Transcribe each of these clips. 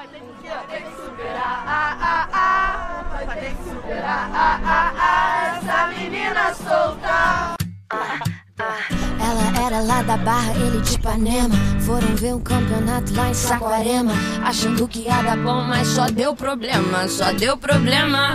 vai ter que, superar. Ah, ah, ah, vai ter que superar. Ah, ah, ah, essa menina solta. Ela era lá da Barra, ele de Ipanema. Foram ver um campeonato lá em Saquarema. Achando que ia dar bom, mas só deu problema, só deu problema.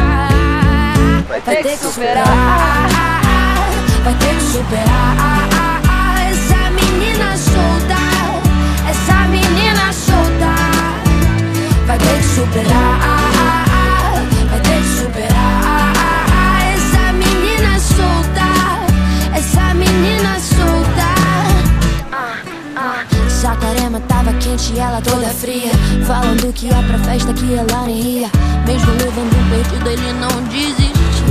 vai ter que superar, vai ter que superar. Essa menina solta, essa menina solta. Vai ter que superar, vai ter que superar. Essa menina solta, essa menina solta. Saquarema tava quente e ela toda fria. Falando que ia pra festa que ela nem ia. Mesmo levando perdido ele não desistia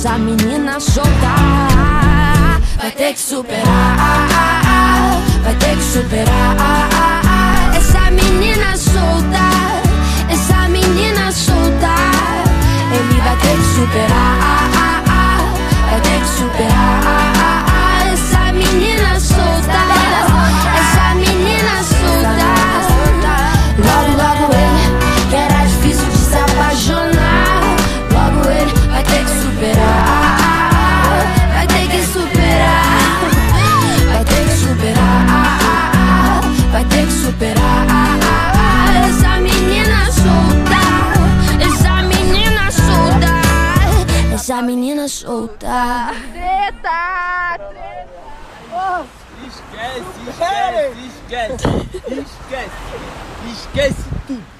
Essa menina solta. Vai ter que superar, Essa menina solta. Treta, treta. Oh, Esquece, esquece, esquece, esquece, esquece tudo.